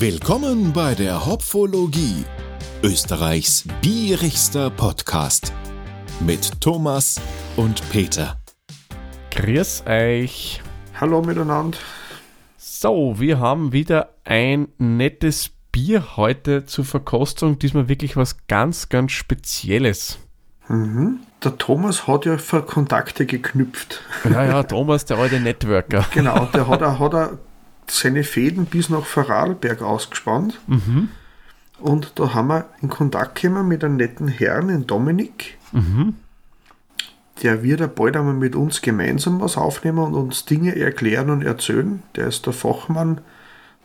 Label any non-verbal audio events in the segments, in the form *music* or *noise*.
Willkommen bei der Hopfologie, Österreichs bierigster Podcast mit Thomas und Peter. Grüß euch. Hallo miteinander. So, wir haben wieder ein nettes Bier heute zur Verkostung. Diesmal wirklich was ganz, ganz Spezielles. Mhm. Der Thomas hat ja für Kontakte geknüpft. Ja, ja, Thomas, der alte Networker. Genau, der hat, *laughs* er, hat er seine Fäden bis nach Vorarlberg ausgespannt. Mhm. Und da haben wir in Kontakt gekommen mit einem netten Herrn, in Dominik. Mhm. Der wird ja bald einmal mit uns gemeinsam was aufnehmen und uns Dinge erklären und erzählen. Der ist der Fachmann,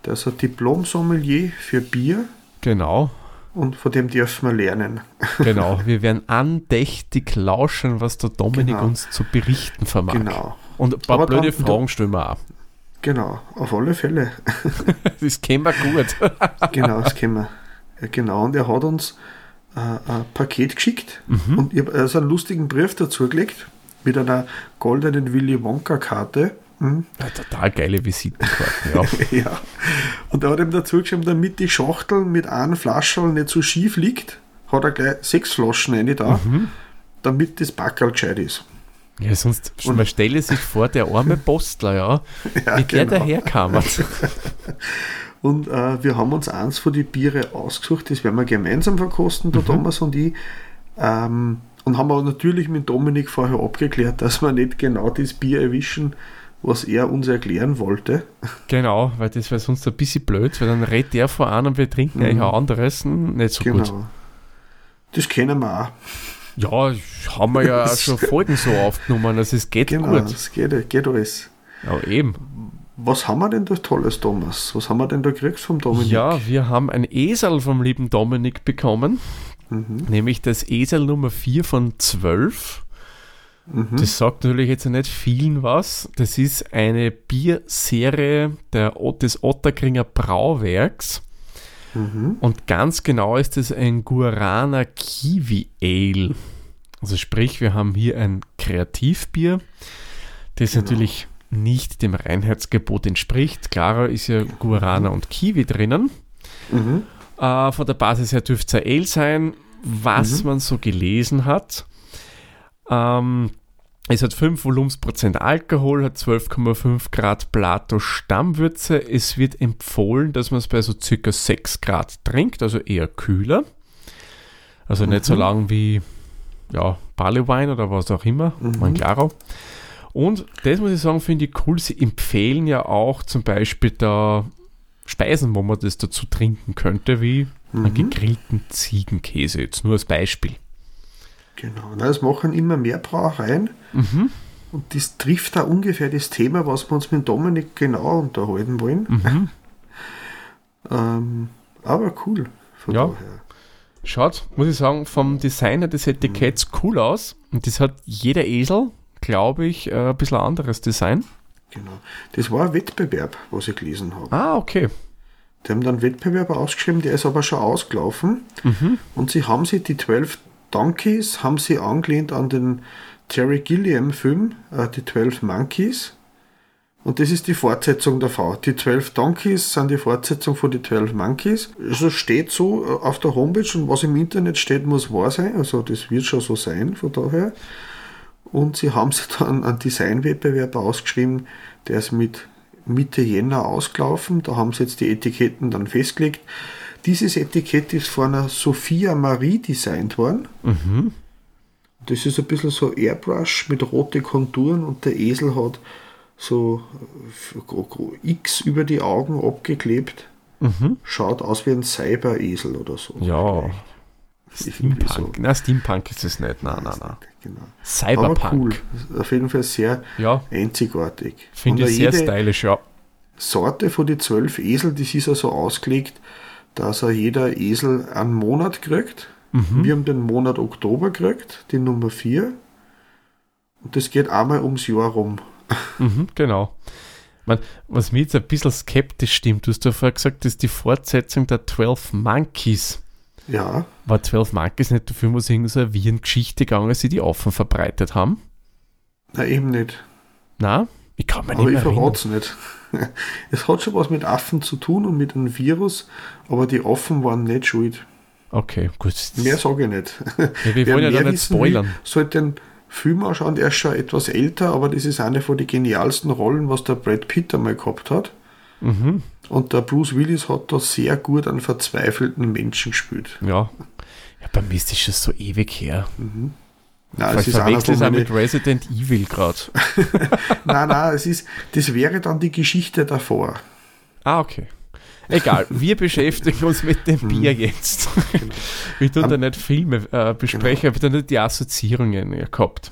der ist ein Diplom-Sommelier für Bier Genau, und von dem dürfen wir lernen. *laughs* genau. Wir werden andächtig lauschen, was der Dominik Genau. uns zu berichten vermag. Genau, Und ein paar Aber blöde dann- Fragen stellen wir auch. Genau, auf alle Fälle. *laughs* Das kennen wir gut. *laughs* Genau, das kennen wir. Ja, genau, und er hat uns äh, ein Paket geschickt Mhm. und ich habe also einen lustigen Brief dazu gelegt mit einer goldenen Willy Wonka-Karte. Mhm. Ja, total geile Visitenkarten, ja. *laughs* Ja. Und er hat ihm dazu geschrieben, damit die Schachtel mit einer Flasche nicht so schief liegt, hat er gleich sechs Flaschen rein da, Mhm. damit das Backerl gescheit ist. Ja, sonst man stelle sich vor, der arme Postler, ja, *laughs* Ja, wie der genau. daherkam. *laughs* Und äh, wir haben uns eins von die Biere ausgesucht, das werden wir gemeinsam verkosten, der Thomas und ich. Ähm, und haben aber natürlich mit Dominik vorher abgeklärt, dass wir nicht genau das Bier erwischen, was er uns erklären wollte. Genau, weil das wäre sonst ein bisschen blöd, weil dann redet der vor an und wir trinken eigentlich ein anderes. Hm, Nicht so gut. Genau. Das kennen wir auch. Ja, haben wir ja *laughs* auch schon Folgen so aufgenommen, also es geht Genau, gut. das geht, geht alles. Ja, eben. Was haben wir denn da Tolles, Thomas? Was haben wir denn da gekriegt vom Dominik? Ja, wir haben ein Esel vom lieben Dominik bekommen, Mhm. nämlich das Esel Nummer 4 von 12. Das sagt natürlich jetzt nicht vielen was. Das ist eine Bierserie der, des Otterkringer Brauwerks. Mhm. Und ganz genau ist es ein Guarana Kiwi Ale. Also sprich, wir haben hier ein Kreativbier, das Genau. natürlich nicht dem Reinheitsgebot entspricht. Klarer ist ja Guarana und Kiwi drinnen. Mhm. Äh, von der Basis her dürfte es ein Ale sein, was man so gelesen hat. Ähm, es hat 5 Volumensprozent Alkohol, hat 12,5 Grad Plato Stammwürze. Es wird empfohlen, dass man es bei so circa 6 Grad trinkt, also eher kühler. Also nicht so lang wie ja, Barley oder was auch immer, mein Claro. Und das muss ich sagen, finde ich cool. Sie empfehlen ja auch zum Beispiel da Speisen, wo man das dazu trinken könnte, wie einen gegrillten Ziegenkäse, jetzt nur als Beispiel. Genau. Na, das machen immer mehr Brauereien. Mhm. Und das trifft da ungefähr das Thema, was wir uns mit Dominik genau unterhalten wollen. Mhm. *laughs* Ähm, aber cool. Von Ja. daher. Schaut, muss ich sagen, vom Designer des Etiketts cool aus. Und das hat jeder Esel, glaube ich, äh, ein bisschen anderes Design. Genau. Das war ein Wettbewerb, was ich gelesen habe. Ah, okay. Die haben dann einen Wettbewerb ausgeschrieben, der ist aber schon ausgelaufen. Mhm. Und sie haben sich die 12 Donkeys, haben sie angelehnt an den Terry Gilliam Film, äh, die 12 Monkeys. Und das ist die Fortsetzung davon. Die 12 Donkeys sind die Fortsetzung von die 12 Monkeys. Also steht so äh, auf der Homepage und was im Internet steht, muss wahr sein. Also das wird schon so sein, von daher. Und sie haben sich dann einen Designwettbewerb ausgeschrieben, der ist mit Mitte Jänner ausgelaufen. Da haben sie jetzt die Etiketten dann festgelegt. Dieses Etikett ist von einer Sophia Marie designt worden. Das ist ein bisschen so Airbrush mit rote Konturen und der Esel hat so äh, X über die Augen abgeklebt. Schaut aus wie ein Cyber-Esel oder so. Ja. Steampunk. Na, Steampunk ist es nicht. Nein, nein, nein. Genau. Aber Cyberpunk. cool. Auf jeden Fall sehr Ja, einzigartig. finde ich sehr stylisch, ja. Sorte von die zwölf Esel, das ist ja so ausgelegt, dass er jeder Esel einen Monat kriegt. Mhm. Wir haben den Monat Oktober gekriegt, die Nummer 4. Und das geht einmal ums Jahr rum. Mhm, genau. Man, was mir jetzt ein bisschen skeptisch stimmt, du hast ja vorher gesagt, das ist die Fortsetzung der 12 Monkeys. Ja, War 12 Monkeys nicht dafür, wo es irgendeine so eine Virengeschichte gegangen ist, die die offen verbreitet haben? na eben nicht. Na, Ich kann mir Aber nicht ich mehr es nicht. Es hat schon was mit Affen zu tun und mit einem Virus, aber die Affen waren nicht schuld. Okay, gut. Mehr sage ich nicht. Ja, wir Wer wollen ja mehr da nicht will, spoilern. sollte den Film anschauen. Der ist schon etwas älter, aber das ist eine von den genialsten Rollen, was der Brad Pitt einmal gehabt hat. Mhm. Und der Bruce Willis hat da sehr gut einen verzweifelten Menschen gespielt. Ja. Ja, bei mir ist das schon so ewig her. Nein, Ich verwechsel es auch mit Resident Evil gerade. nein, nein, es ist, das wäre dann die Geschichte davor. Ah, okay. Egal, wir beschäftigen uns mit dem Bier jetzt. *laughs* Wir tun da nicht Filme äh, besprechen, aber da nicht die Assoziierungen gehabt.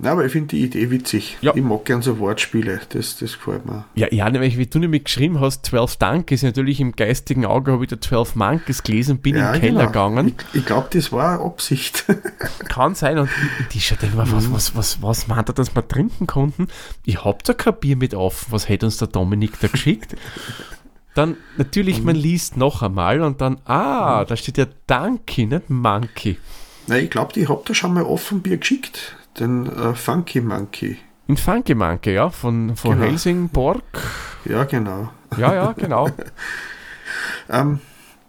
Nein, aber ich finde die Idee witzig. Ja. Ich mag gern so Wortspiele, das, das gefällt mir. Ja, ja, nämlich, wie du nämlich geschrieben hast, 12 Donkeys, natürlich im geistigen Auge habe ich da 12 Monkeys gelesen, bin ja, in den Keller genau. gegangen. Ich, ich glaube, das war eine Absicht. *laughs* Kann sein. Und ich, die schaut immer, Mhm. was, was, was, was meint er, dass wir trinken konnten? Ich hab da kein Bier mit offen. Was hätte uns der Dominik da geschickt? Dann natürlich, Mhm. man liest noch einmal und dann, ah, da steht ja Donkey, nicht Monkey. Nein, ich glaube, ich habe da schon mal offen Bier geschickt. Den äh, Funky Monkey. In Funky Monkey, ja, von, von Genau. Helsingborg. Ja, genau. Ja, ja, genau. *laughs* Ähm,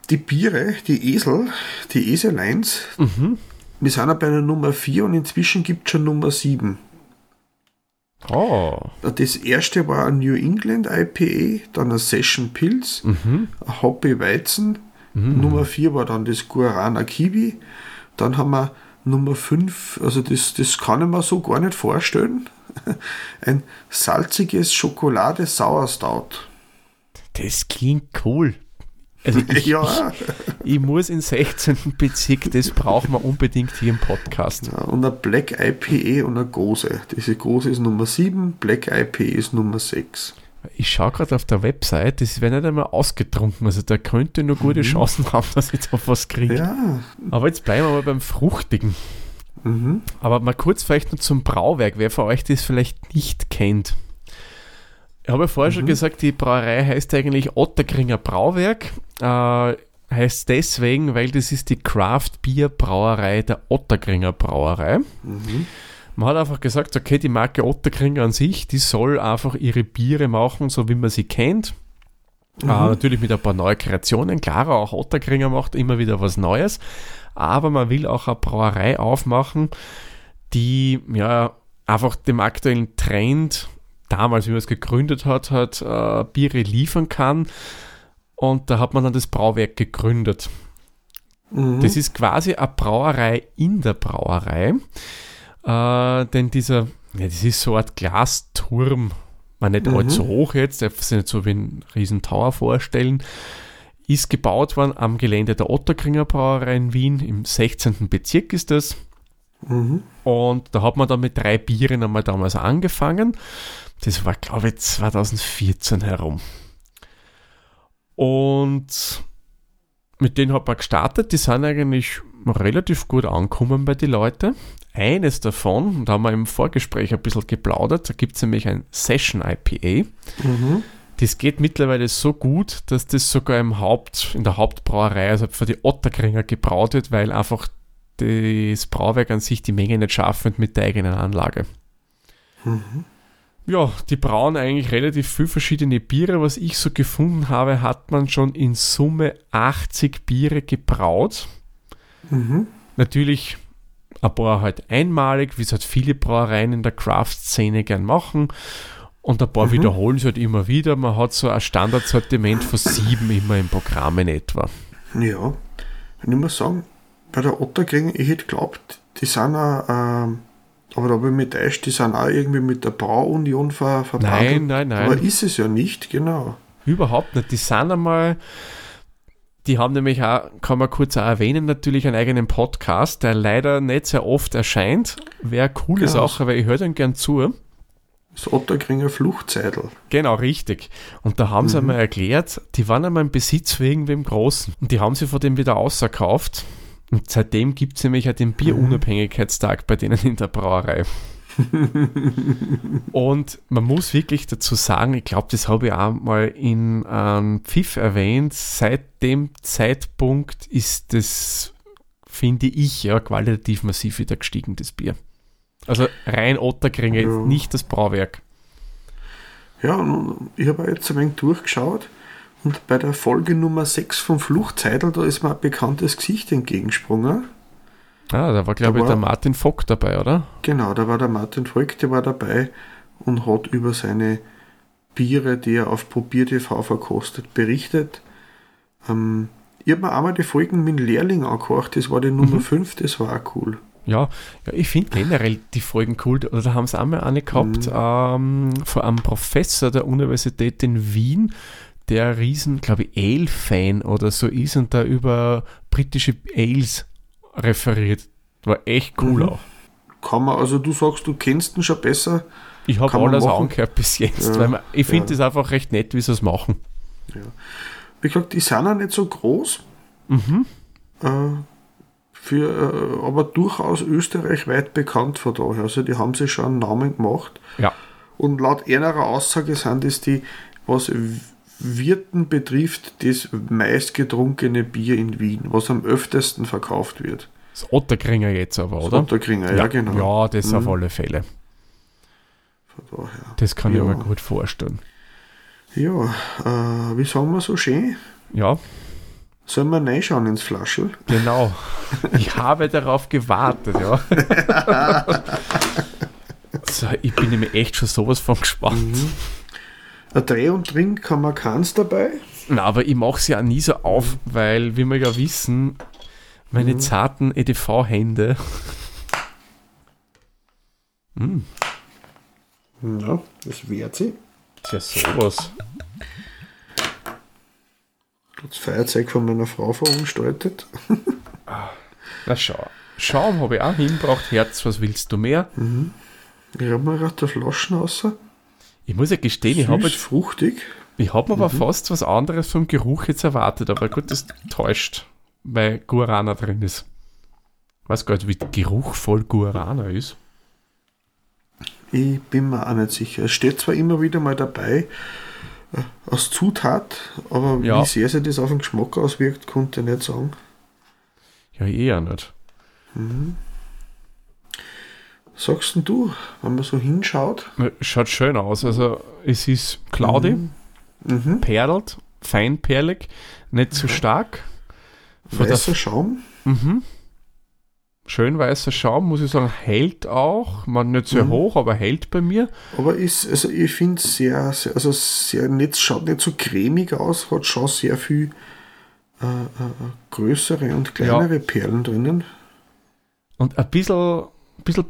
die Biere, die Esel, die Eseleins, Mhm. wir sind ja bei der Nummer 4 und inzwischen gibt es schon Nummer 7. Oh. Das erste war ein New England IPA, dann ein Session Pilz, Mhm. ein Hoppy Weizen. Nummer 4 war dann das Guarana Kiwi. Dann haben wir Nummer 5, also das, das kann ich mir so gar nicht vorstellen. *laughs* Ein salziges Schokolade Sauerstout. Das klingt cool. Also ich, *laughs* Ja. ich, ich muss in 16. Bezirk, das brauchen wir unbedingt hier im Podcast. Ja, Und ein Black IPA und eine Gose. Diese Gose ist Nummer 7, Black IPA ist Nummer 6. Ich schaue gerade auf der Website, das wäre nicht einmal ausgetrunken. Also da könnte nur gute Chancen haben, dass ich da was kriege. Ja. Aber jetzt bleiben wir mal beim Fruchtigen. Mhm. Aber mal kurz vielleicht noch zum Brauwerk, wer von euch das vielleicht nicht kennt. Ich habe ja vorher schon gesagt, die Brauerei heißt eigentlich Otterkringer Brauwerk. Äh, heißt deswegen, weil das ist die Craft Bier Brauerei der Otterkringer Brauerei. Man hat einfach gesagt, okay, die Marke Otterkringer an sich, die soll einfach ihre Biere machen, so wie man sie kennt. Äh, natürlich mit ein paar neuen Kreationen. Klar, auch Otterkringer macht immer wieder was Neues. Aber man will auch eine Brauerei aufmachen, die ja einfach dem aktuellen Trend, damals, wie man es gegründet hat, hat äh, Biere liefern kann. Und da hat man dann das Brauwerk gegründet. Mhm. Das ist quasi eine Brauerei in der Brauerei. Äh, denn dieser, ja, das ist so eine Art Glasturm, man nicht allzu hoch jetzt, darf sich nicht so wie ein riesen Tower vorstellen, ist gebaut worden am Gelände der Otterkringer Brauerei in Wien, im 16. Bezirk ist das. Mhm. Und da hat man dann mit drei Bieren einmal damals angefangen. Das war, glaube ich, 2014 herum. Und mit denen hat man gestartet. Die sind eigentlich relativ gut angekommen bei den Leuten. Eines davon, da haben wir im Vorgespräch ein bisschen geplaudert, da gibt es nämlich ein Session IPA. Mhm. Das geht mittlerweile so gut, dass das sogar im Haupt, in der Hauptbrauerei, also für die Otterkringer gebraut wird, weil einfach das Brauwerk an sich die Menge nicht schaffen mit der eigenen Anlage. Ja, die brauen eigentlich relativ viel verschiedene Biere. Was ich so gefunden habe, hat man schon in Summe 80 Biere gebraut. Mhm. Natürlich ein paar halt einmalig, wie es halt viele Brauereien in der Craft-Szene gern machen. Und ein paar Mhm. wiederholen sie halt immer wieder. Man hat so ein Standardsortiment von sieben immer im Programm in etwa. Ja. Und ich muss sagen, bei der Otterkring, ich hätte geglaubt, die sind auch, ähm, aber da habe ich mich täuscht, die sind auch irgendwie mit der Brauunion ver verbandelt. Nein, nein, nein. Aber ist es ja nicht, genau. Überhaupt nicht. Die sind einmal, die haben nämlich auch, kann man kurz auch erwähnen, natürlich einen eigenen Podcast, der leider nicht sehr oft erscheint. Wäre eine coole Ja. Sache, weil ich höre den gern zu. Das Otterkringer Fluchtzeitl. Genau, richtig. Und da haben sie einmal erklärt, die waren einmal im Besitz wegen dem Großen. Und die haben sie von dem wieder ausverkauft. Und seitdem gibt es nämlich auch den Bierunabhängigkeitstag bei denen in der Brauerei. Und man muss wirklich dazu sagen, ich glaube, das habe ich auch mal in ähm, Pfiff erwähnt, seit dem Zeitpunkt ist das, finde ich, ja, qualitativ massiv wieder gestiegen, das Bier. Also rein Otterkringer, Ja. nicht das Brauwerk. Ja, und ich habe jetzt ein wenig durchgeschaut und bei der Folge Nummer 6 vom Fluchtzeitl, da ist mir ein bekanntes Gesicht entgegengesprungen. Ah, da war, glaube ich, der war- Martin Vogt dabei, oder? Genau, da war der Martin Volk, der war dabei und hat über seine Biere, die er auf Probier TV verkostet, berichtet. Ähm, ich habe mir einmal die Folgen mit dem Lehrling angehört, das war die Nummer 5, das war auch cool. Ja, ja ich finde generell die Folgen cool. Oder da haben sie einmal eine gehabt ähm, von einem Professor der Universität in Wien, der riesen, glaube ich, Ale-Fan oder so ist und da über britische Ales referiert. War echt cool Mhm. auch. Kann man, also du sagst, du kennst ihn schon besser. Ich habe alles angehört bis jetzt, Ja, weil man, ich finde ja. es einfach recht nett, wie sie es machen. Wie gesagt, die sind auch nicht so groß, Mhm. äh, für, äh, aber durchaus österreichweit bekannt von daher. Also die haben sich schon einen Namen gemacht. Ja. Und laut ihrer Aussage sind es die, was Wirten betrifft, das meistgetrunkene Bier in Wien, was am öftesten verkauft wird. Das Otterkringer jetzt aber, Das oder? Otterkringer, ja, genau. Ja, das auf alle Fälle. Von daher. Das kann Ja. ich mir gut vorstellen. Ja, äh, wie sagen wir so schön? Ja, Sollen wir reinschauen ins Flaschel? Genau. Ich habe darauf gewartet, ja. *laughs* so, ich bin nämlich echt schon sowas von gespannt. Ein Dreh und Trink haben wir keins dabei. Na, aber ich mache sie ja nie so auf, weil, wie wir ja wissen, meine zarten EDV-Hände. Hm, Ja, das wehrt sie. ist ja sowas. Das Feuerzeug von meiner Frau verunstaltet. Na schau. Schaum habe ich auch hinbracht, Herz, was willst du mehr? Ich habe mir gerade der Flaschen raus. Ich muss ja gestehen, ich habe Süß, jetzt fruchtig. Ich habe mir aber fast was anderes vom Geruch jetzt erwartet, aber gut, das täuscht, weil Guarana drin ist. Weiß gar nicht, wie geruchvoll Guarana ist. Ich bin mir auch nicht sicher. Es steht zwar immer wieder mal dabei, äh, als Zutat, aber Ja. wie sehr sich das auf den Geschmack auswirkt, konnte ich nicht sagen. Ja, eher nicht. Sagst denn du, wenn man so hinschaut? Schaut schön aus. Also, es ist cloudy, Mhm. perlt, feinperlig, nicht zu stark. Von Weißer Schaum. Mhm. Schön weißer Schaum, muss ich sagen, hält auch. Man nicht sehr Mhm. hoch, aber hält bei mir. Aber ist, also ich finde es sehr, sehr, also sehr nicht, schaut nicht so cremig aus, hat schon sehr viel äh, äh, größere und kleinere Perlen drinnen. Und ein bisschen, ein bisschen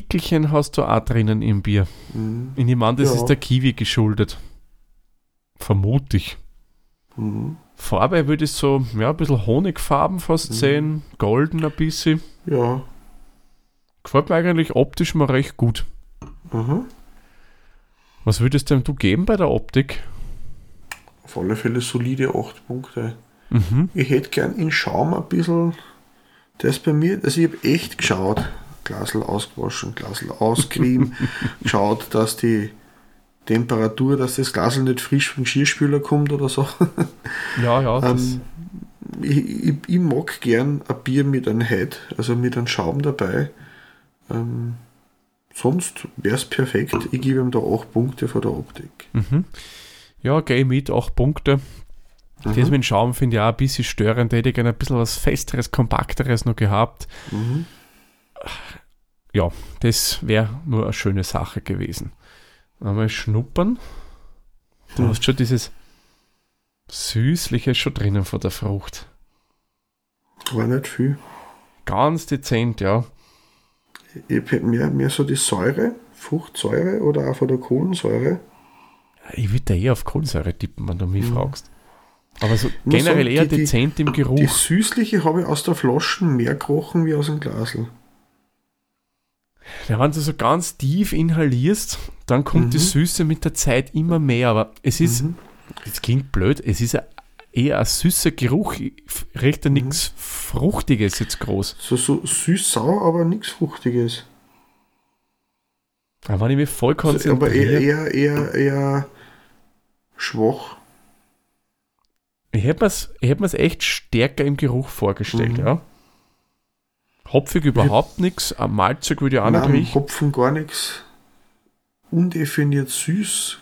Partikelchen hast du auch drinnen im Bier. Mhm. Ich nehme an, das Ja. ist der Kiwi geschuldet. Vermute ich. Mhm. Farbe würde ich so, ja, ein bisschen Honigfarben fast Mhm. sehen. Golden ein bisschen. Ja. Gefällt mir eigentlich optisch mal recht gut. Mhm. Was würdest denn du geben bei der Optik? Auf alle Fälle solide 8 Punkte. Mhm. Ich hätte gern in Schaum ein bisschen, das bei mir, also ich habe echt geschaut, Glasl ausgewaschen, Glasl auscreme, geschaut, *laughs* dass die Temperatur, dass das Glasl nicht frisch vom Geschirrspüler kommt oder so. *laughs* Ja, ja. Ähm, ich, ich, ich mag gern ein Bier mit einem Head, also mit einem Schaum dabei. Ähm, sonst wäre es perfekt. Ich gebe ihm da 8 Punkte von der Optik. mhm. Ja, gehe mit, 8 Punkte. Das mit dem Schaum finde ich auch ein bisschen störend. Da hätte ich gerne ein bisschen was Festeres, Kompakteres noch gehabt. Mhm. Ja, das wäre nur eine schöne Sache gewesen. Einmal schnuppern. Du Hm. hast schon dieses Süßliche schon drinnen von der Frucht. War nicht viel. Ganz dezent, ja. Ich hätte mehr, mehr so die Säure, Fruchtsäure oder auch von der Kohlensäure. Ich würde eher auf Kohlensäure tippen, wenn du mich Mhm. fragst. Aber so generell sagen, eher die- die- dezent im Die Geruch. süßliche habe ich aus der Flasche mehr gerochen wie aus dem Glasl. Ja, wenn du so ganz tief inhalierst, dann kommt die Mhm. Süße mit der Zeit immer mehr. Aber es ist, Mhm. das klingt blöd, es ist eher ein süßer Geruch. Ich riecht Mhm. nichts Fruchtiges jetzt groß. So, so süß-sauer, aber nichts Fruchtiges. Aber wenn ich mich voll Also, aber konzentriere, eher, eher, eher, eher schwach. ich hätte mir es hätt mir's echt stärker im Geruch vorgestellt, Mhm. ja. Hopfig überhaupt nichts, am Malzig würde ich auch nicht riechen. Hopfen gar nichts. Undefiniert süß.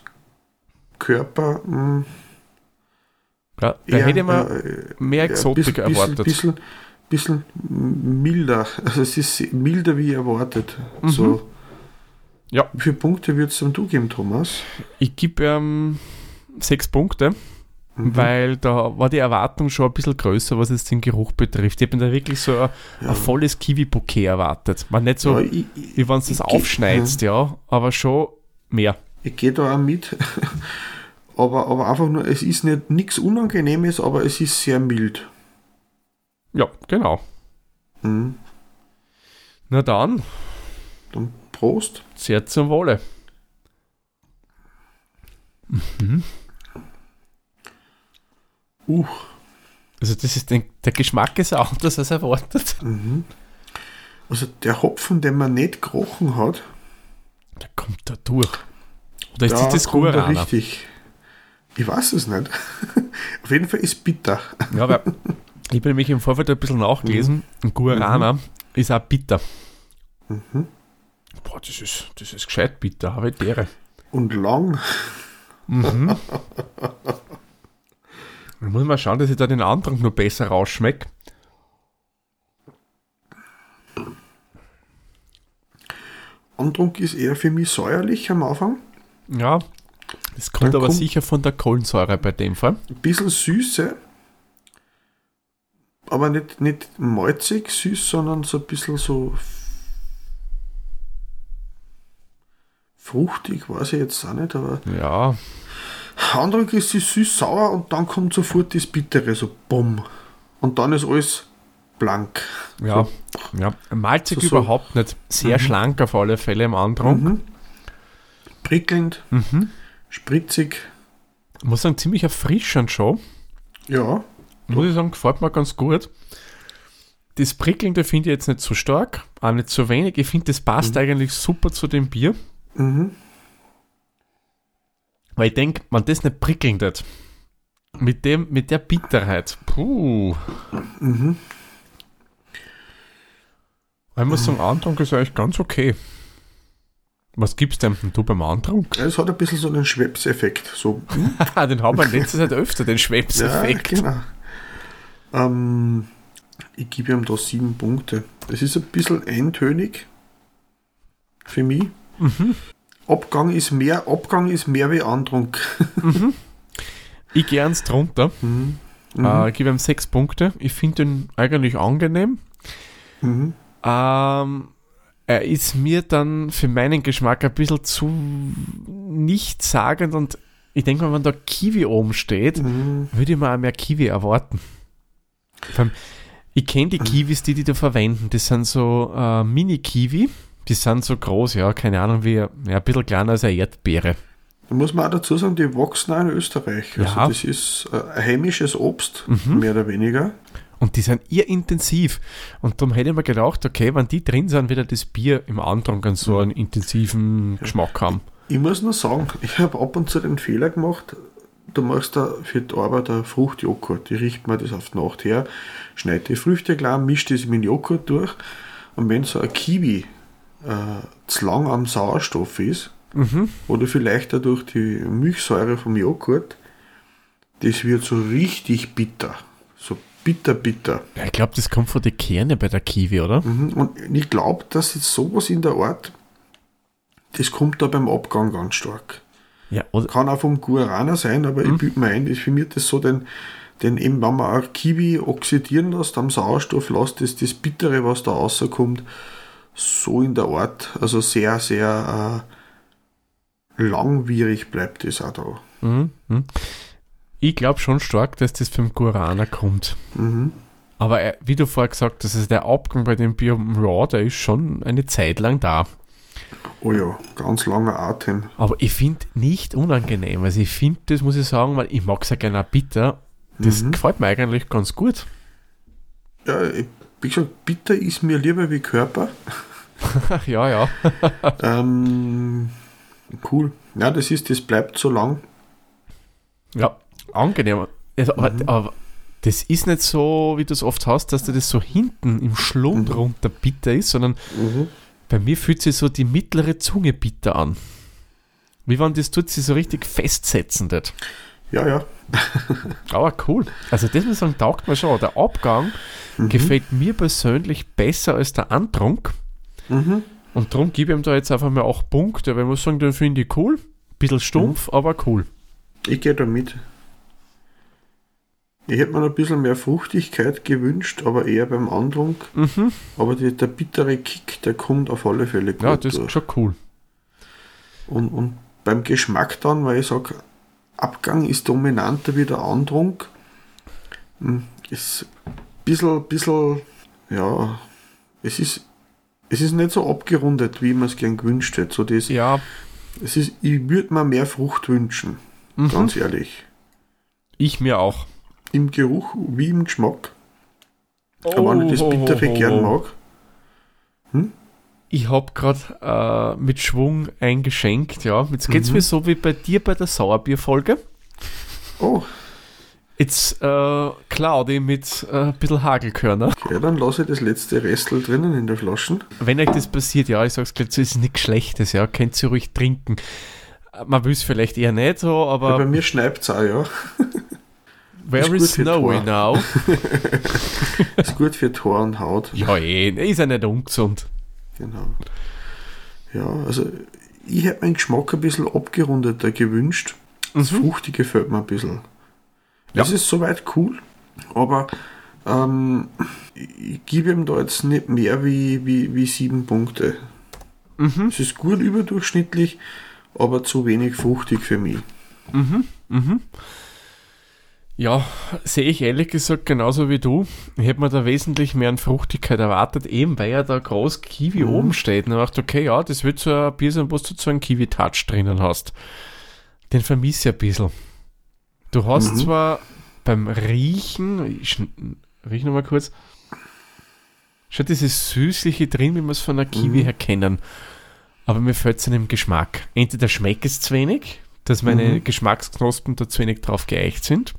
Körper. Mh, Ja, da eher, hätte mir äh, mehr Exotik bisschen, erwartet. Bisschen, bisschen, bisschen milder. Also es ist milder wie erwartet. Mhm. So. Ja. Wie viele Punkte würdest du geben, Thomas? Ich gebe ähm, sechs Punkte, Mhm. weil da war die Erwartung schon ein bisschen größer, was jetzt den Geruch betrifft. Ich habe mir da wirklich so ein, Ja. ein volles Kiwi-Bouquet erwartet. Man nicht so, ja, ich, ich, wie wenn du das ich geh- aufschneidest, ja, aber schon mehr. ich gehe da auch mit. *laughs* aber, aber einfach nur, es ist nicht nichts Unangenehmes, aber es ist sehr mild. Ja, genau. Mhm. Na dann, Dann Prost. sehr zum Wohle. Uh. Also das ist den, der Geschmack ist auch anders als erwartet. Mhm. Also der Hopfen, den man nicht gerochen hat, Der kommt da durch. Oder ist da das das kommt Guarana? richtig. Ich weiß es nicht. *laughs* Auf jeden Fall ist bitter. Ja, aber ich habe nämlich im Vorfeld ein bisschen nachgelesen. Ein Guarana ist auch bitter. Mhm. Boah, das ist, das ist gescheit bitter, habe ich Dere. Und lang. Mhm. *laughs* Dann muss man schauen, dass ich da den Andrang noch besser rausschmecke. Andrunk ist eher für mich säuerlich am Anfang. Ja, das kommt Dann aber kommt- sicher von der Kohlensäure bei dem Fall. Ein bisschen Süße. Aber nicht, nicht malzig süß, sondern so ein bisschen so fruchtig, weiß ich jetzt auch nicht, aber Ja, Andrunk ist sie süß-sauer und dann kommt sofort das Bittere, so bumm. Und dann ist alles blank. ja, ja. Malzig So- so. überhaupt nicht. Sehr schlank auf alle Fälle im Andrang. Mhm. Prickelnd, Mhm. spritzig. Ich muss sagen, ziemlich erfrischend schon. Ja, Muss ich sagen, gefällt mir ganz gut. Das Prickelnde finde ich jetzt nicht so stark, auch nicht so wenig. Ich finde, das passt eigentlich super zu dem Bier. mhm. Weil ich denke, man das nicht prickeln wird. Mit, dem, mit der Bitterheit. Puh. Mhm. Ich muss sagen, Antrunk ist eigentlich ganz okay. Was gibst denn du beim Antrunk? es hat ein bisschen so einen Schwepps-Effekt. So, *laughs* den haben wir in letzter Zeit öfter, den ja, Schwebseffekt. genau. Ähm, ich gebe ihm da sieben Punkte. Es ist ein bisschen eintönig für mich. Mhm. Abgang ist mehr, Abgang ist mehr wie Andrunk. Ich gehe eins drunter. Mhm. Äh, ich gebe ihm sechs Punkte. Ich finde ihn eigentlich angenehm. Mhm. Ähm, er ist mir dann für meinen Geschmack ein bisschen zu nichtssagend und ich denke mal, wenn da Kiwi oben steht, Mhm. würde ich mir auch mehr Kiwi erwarten. Ich kenne die Kiwis, die die da verwenden. Das sind so äh, Mini-Kiwi. Die sind so groß, ja, keine Ahnung, wie ja, ein bisschen kleiner als eine Erdbeere. Da muss man auch dazu sagen, die wachsen auch in Österreich. Also Ja. das ist äh, ein heimisches Obst, Mhm. mehr oder weniger. Und die sind eher intensiv. Und darum hätte ich mir gedacht, okay, wenn die drin sind, wird das Bier im Andrang an so einen intensiven Geschmack haben. Ich muss nur sagen, ich habe ab und zu den Fehler gemacht, du machst da für die Arbeit ein Fruchtjoghurt. Ich richte mir das auf die Nacht her, schneide die Früchte klein, mische das mit dem Joghurt durch. Und wenn so ein Kiwi äh, zu lang am Sauerstoff ist, Mhm. oder vielleicht dadurch die Milchsäure vom Joghurt, das wird so richtig bitter. So bitter, bitter. Ja, ich glaube, das kommt von den Kerne bei der Kiwi, oder? Mhm. Und ich glaube, dass jetzt sowas in der Art, das kommt da beim Abgang ganz stark. Ja? Kann auch vom Guarana sein, aber ich bilde mir ein, das für mich das so den, den eben, wenn man auch Kiwi oxidieren lässt am Sauerstoff, lässt das, das Bittere, was da rauskommt, so in der Art, also sehr, sehr äh, langwierig bleibt das auch da. Mhm. mhm. Ich glaube schon stark, dass das vom Guarana kommt. Mhm. Aber äh, wie du vorher gesagt hast, also der Abgang bei dem Bier Raw, der ist schon eine Zeit lang da. Oh ja, ganz langer Atem. Aber ich finde nicht unangenehm. Also ich finde, das muss ich sagen, weil ich mag es ja gerne bitter. Das Mhm. gefällt mir eigentlich ganz gut. Ja, ich- wie gesagt, bitter ist mir lieber wie Körper. *laughs* ja, ja. *laughs* ähm, cool. Ja, das ist, das bleibt so lang. Ja, angenehm. Also, aber, Mhm. aber das ist nicht so, wie du es oft hast, dass dir das so hinten im Schlund Mhm. runter bitter ist, sondern bei mir fühlt sich so die mittlere Zunge bitter an. Wie wenn das tut sich so richtig festsetzen dort. Ja, ja. *laughs* Aber cool. Also das muss ich sagen, taugt mir schon. Der Abgang Mhm. gefällt mir persönlich besser als der Antrunk. Mhm. Und darum gebe ich ihm da jetzt einfach mal 8 Punkte, weil ich muss sagen, den finde ich cool. Bisschen stumpf, aber cool. Ich gehe da mit. Ich hätte mir noch ein bisschen mehr Fruchtigkeit gewünscht, aber eher beim Andrunk. Mhm. Aber die, der bittere Kick, der kommt auf alle Fälle gut Ja, das ist durch. schon cool. Und, und beim Geschmack dann, weil ich sage, Abgang ist dominanter wie der Andrunk, hm, ist ein bisschen, bisschen, ja, es ist, es ist nicht so abgerundet, wie man es gern gewünscht hätte. So das, Ja, es ist, ich würde mir mehr Frucht wünschen, mhm. ganz ehrlich. ich mir auch. Im Geruch wie im Geschmack. Aber wenn ich das Bittere gern mag. Ich habe gerade äh, mit Schwung eingeschenkt, ja. Jetzt geht es Mhm. mir so wie bei dir bei der Sauerbier-Folge. Oh, Jetzt äh, ich mit äh, ein bisschen Hagelkörner. okay, dann lasse ich das letzte Restel drinnen in der Flasche. Wenn euch das passiert, ja, ich sag's gleich, das ist nichts Schlechtes, ja, könnt ihr ruhig trinken. Man will es vielleicht eher nicht so, Ja, bei aber mir schneibt es auch, ja. *laughs* where gut is für snowy now? *laughs* Ist gut für Tor und Haut. ja, eh, ist ja nicht ungesund. Genau. Ja, also ich hätte meinen Geschmack ein bisschen abgerundeter gewünscht. Das Mhm. Fruchtige fällt mir ein bisschen. Ja. Es ist soweit cool, aber ähm, ich gebe ihm da jetzt nicht mehr wie, wie, wie sieben Punkte. Mhm. Es ist gut überdurchschnittlich, aber zu wenig fruchtig für mich. Mhm. Ja, sehe ich ehrlich gesagt genauso wie du. Ich hätte mir da wesentlich mehr an Fruchtigkeit erwartet, eben weil ja da groß Kiwi Mhm. oben steht. Und ich dachte, okay, ja, das wird so ein Bier sein, wo du so einen Kiwi-Touch drinnen hast. Den vermisse ich ein bisschen. Du hast Mhm. zwar beim Riechen, ich riech nochmal kurz, schon dieses Süßliche drin, wie wir es von einer Kiwi Mhm. her kennen. Aber mir fällt es dem Geschmack. Entweder schmeckt es zu wenig, dass meine Mhm. Geschmacksknospen da zu wenig drauf geeicht sind,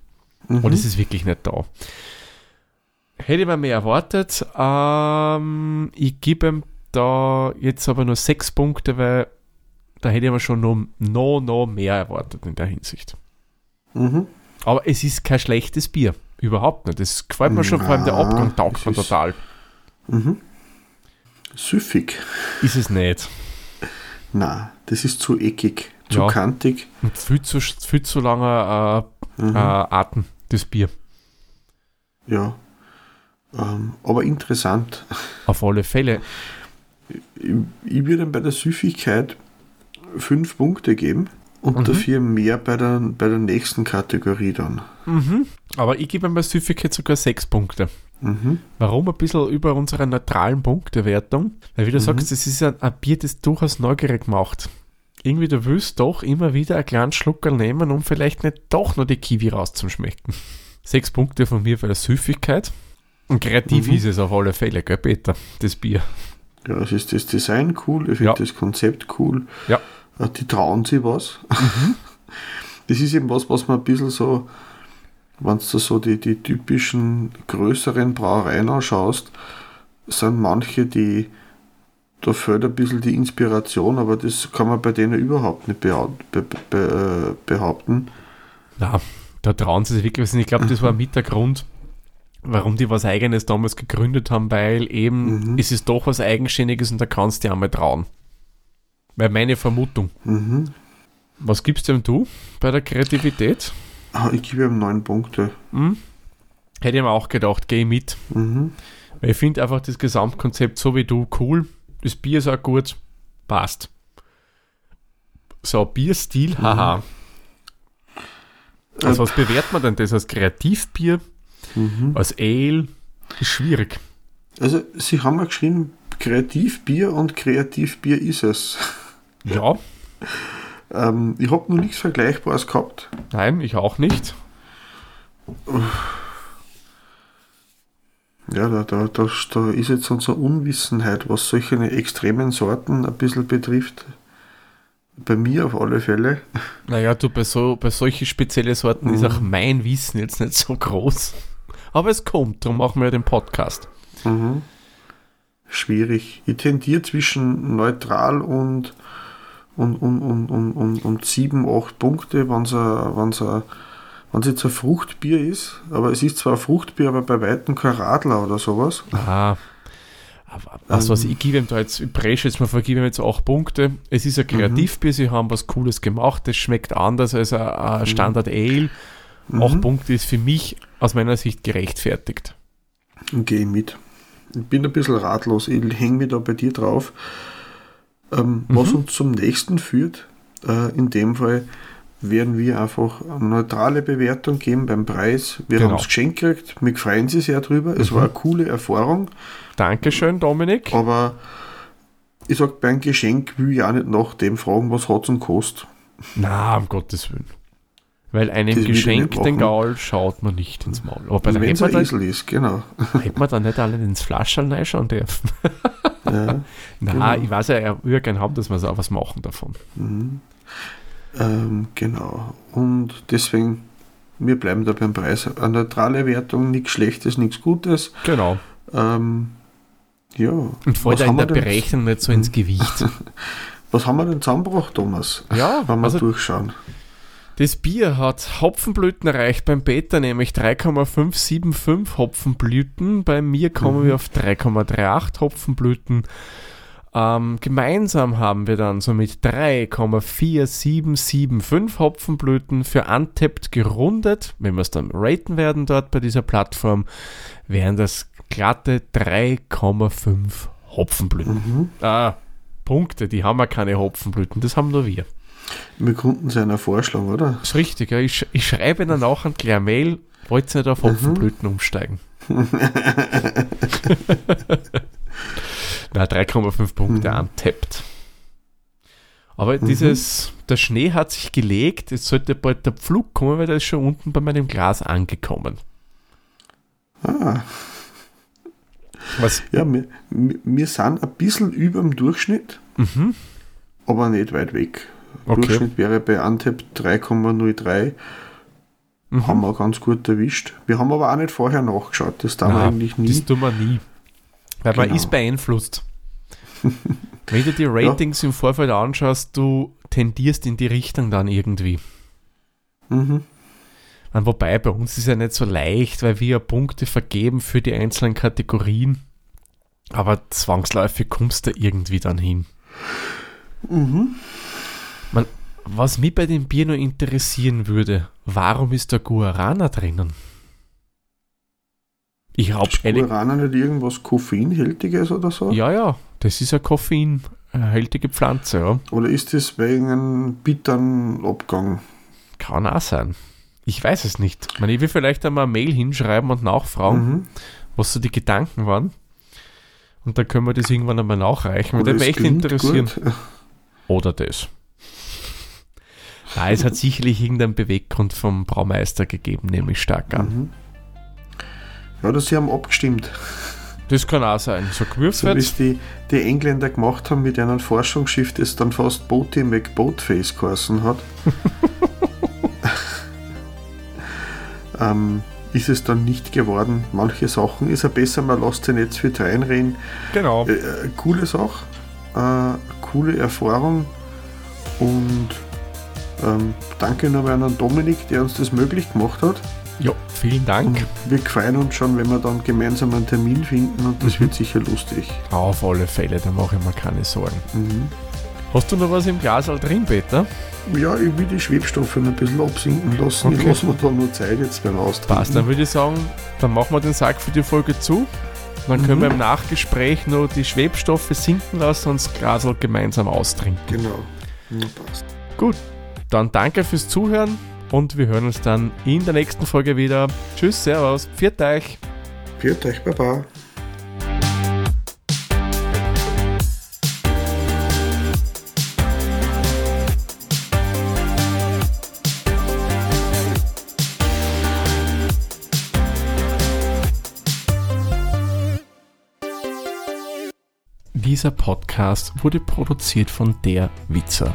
Mhm. oder es ist wirklich nicht da. Hätte ich mir mehr erwartet. Ähm, ich gebe ihm da jetzt aber nur sechs Punkte, weil da hätte ich mir schon noch, noch, noch mehr erwartet in der Hinsicht. Mhm. Aber es ist kein schlechtes Bier. Überhaupt nicht. Das gefällt mir schon, vor allem der Abgang taugt mir total. Mhm. Süffig. Ist es nicht. Na, das ist zu eckig, zu Ja. kantig. Und viel zu, viel zu langer äh, Mhm. äh, Atem, das Bier. Ja. Ähm, aber interessant. Auf alle Fälle. Ich, ich würde bei der Süffigkeit fünf Punkte geben und Mhm. dafür mehr bei der, bei der nächsten Kategorie dann. Mhm. Aber ich gebe bei Süffigkeit sogar sechs Punkte. Mhm. Warum? Ein bisschen über unserer neutralen Punktewertung. Weil wie du Mhm. sagst, das ist ein, ein Bier, das durchaus neugierig macht. Irgendwie, du willst doch immer wieder einen kleinen Schluckerl nehmen, um vielleicht nicht doch noch die Kiwi rauszuschmecken. Sechs Punkte von mir für der Süffigkeit. Und kreativ Mhm. ist es auf alle Fälle, gell, Peter? Das Bier. Ja, es ist das Design cool, ich finde Ja. das Konzept cool. Ja. Äh, Die trauen sich was. *laughs* Das ist eben was, was man ein bisschen so, wenn du so die, die typischen größeren Brauereien anschaust, sind manche, die da fehlt ein bisschen die Inspiration, aber das kann man bei denen überhaupt nicht äh, behaupten. Na, da trauen sie sich wirklich ich glaube, das war *laughs* mit der Grund, warum die was Eigenes damals gegründet haben, weil eben Mhm. es ist doch was Eigenständiges und da kannst du dir einmal trauen. Weil meine Vermutung. Mhm. Was gibst denn du bei der Kreativität? Ah, Ich gebe ihm neun Punkte. Hm? Hätte ich mir auch gedacht, geh mit. Mhm. Weil ich finde einfach das Gesamtkonzept so wie du cool. Das Bier ist auch gut. Passt. So, Bierstil, haha. Also was bewertet man denn das als Kreativbier? Mhm. Als Ale? Ist schwierig. Also, sie haben ja geschrieben, Kreativbier und Kreativbier ist es. Ja, Ähm, ich habe noch nichts Vergleichbares gehabt. nein, ich auch nicht. Ja, da, da, da, da ist jetzt unsere Unwissenheit, was solche extremen Sorten ein bisschen betrifft. Bei mir auf alle Fälle. Naja, du, bei, so, bei solchen speziellen Sorten ist Mhm. auch mein Wissen jetzt nicht so groß. Aber es kommt, darum machen wir ja den Podcast. Mhm. Schwierig. Ich tendiere zwischen neutral und, und, und, und, und, und, und 7, 8 Punkte, wenn es wenn es jetzt ein Fruchtbier ist, aber es ist zwar ein Fruchtbier, aber bei weitem kein Radler oder sowas. Aha. Was, was ich gebe ihm da jetzt, ich presche jetzt mal vor, gebe ihm jetzt 8 Punkte. Es ist ein Kreativbier, sie haben was Cooles gemacht, es schmeckt anders als ein, ein Standard Ale. 8 mhm. Punkte ist für mich aus meiner Sicht gerechtfertigt. Gehe ich mit. Ich bin ein bisschen ratlos, ich hänge mich da bei dir drauf. Ähm, mhm. Was uns zum nächsten führt, äh, in dem Fall werden wir einfach eine neutrale Bewertung geben beim Preis. Wir genau. haben es geschenkt gekriegt, wir freuen sich sehr drüber. Es mhm. war eine coole Erfahrung. Dankeschön, Dominik. Aber ich sage, beim Geschenk will ich auch nicht nach dem fragen, was hat es und kostet. Na, um Gottes Willen. Weil einem Geschenk den Gaul schaut man nicht ins Maul. Aber wenn es ein Esel ist, genau. *laughs* Hätte man da nicht alle ins Flaschel reinschauen dürfen. ja, *laughs* Na, genau. ich weiß ja, er würde gerne haben, dass wir so was machen davon. Mhm. Ähm, genau. Und deswegen, wir bleiben da beim Preis. Eine neutrale Wertung, nichts Schlechtes, nichts Gutes. Genau. Ähm, ja. Und fällt in der Berechnung nicht so ins Gewicht. *laughs* was haben wir denn zusammengebracht, Thomas? Ja, wenn wir also durchschauen. Das Bier hat Hopfenblüten erreicht beim Peter, nämlich 3,575 Hopfenblüten. Bei mir kommen mhm. wir auf 3,38 Hopfenblüten. Ähm, gemeinsam haben wir dann somit 3,4775 Hopfenblüten für Untapped gerundet. Wenn wir es dann raten werden dort bei dieser Plattform, wären das glatte 3,5 Hopfenblüten. Mhm. Ah, Punkte, die haben ja keine Hopfenblüten, das haben nur wir. Wir konnten seiner vorschlagen, oder? Das ist richtig, ja. ich, ich schreibe dann auch ein kleines Mail, wollt ihr nicht auf mhm. Hopfenblüten mhm. umsteigen? *laughs* *laughs* Na, 3,5 Punkte mhm. untappt. Aber mhm. dieses, der Schnee hat sich gelegt, es sollte bald der Pflug kommen, weil der ist schon unten bei meinem Glas angekommen. Ah. Was? Ja, wir, wir sind ein bisschen über dem Durchschnitt, mhm. aber nicht weit weg. Okay. Durchschnitt wäre bei Antep 3,03. Mhm. Haben wir ganz gut erwischt. Wir haben aber auch nicht vorher nachgeschaut. Das tun wir eigentlich nie. Das tun wir nie. Weil genau. man ist beeinflusst. *laughs* Wenn du die Ratings ja. im Vorfeld anschaust, du tendierst in die Richtung dann irgendwie. Mhm. Wobei bei uns ist ja nicht so leicht, weil wir ja Punkte vergeben für die einzelnen Kategorien. Aber zwangsläufig kommst du irgendwie dann hin. Mhm. Man, was mich bei dem Bier nur interessieren würde, warum ist der Guarana drinnen? Ich habe Guarana nicht irgendwas Koffeinhältiges oder so? Ja, ja, das ist eine koffeinhältige Pflanze, ja. Oder ist das wegen einem bitteren Abgang? Kann auch sein. Ich weiß es nicht. Ich, meine, ich will vielleicht einmal eine Mail hinschreiben und nachfragen, mhm. was so die Gedanken waren. Und dann können wir das irgendwann einmal nachreichen. Oder mich echt interessieren. Gut. *laughs* Oder das. Ja, es hat sicherlich irgendeinen Beweggrund vom Braumeister gegeben, nämlich stark an. Mhm. Ja, oder sie haben abgestimmt. Das kann auch sein. So gewürzt so wie es die, die Engländer gemacht haben mit einem Forschungsschiff, das dann fast Boaty McBoatface geheißen hat. *laughs* ähm, ist es dann nicht geworden. Manche Sachen ist ja besser, man lässt sich nicht viel reinreden. Genau. Äh, äh, coole Sache, äh, coole Erfahrung und ähm, danke nochmal an Dominik, der uns das möglich gemacht hat. Ja, vielen Dank. Und wir freuen uns schon, wenn wir dann gemeinsam einen Termin finden und das mhm. wird sicher lustig. Auf alle Fälle, da mache ich mir keine Sorgen. Mhm. Hast du noch was im Glas drin, Peter? Ja, ich will die Schwebstoffe ein bisschen absinken lassen. Okay. Ich lasse mir da nur Zeit jetzt beim Austrinken. Passt, dann würde ich sagen, dann machen wir den Sack für die Folge zu. Dann können mhm. wir im Nachgespräch noch die Schwebstoffe sinken lassen und das Glas gemeinsam austrinken. Genau. Ja, passt. Gut, dann danke fürs Zuhören und wir hören uns dann in der nächsten Folge wieder. Tschüss, Servus, pfiat euch. Pfiat euch, Baba. Dieser Podcast wurde produziert von der Witzer.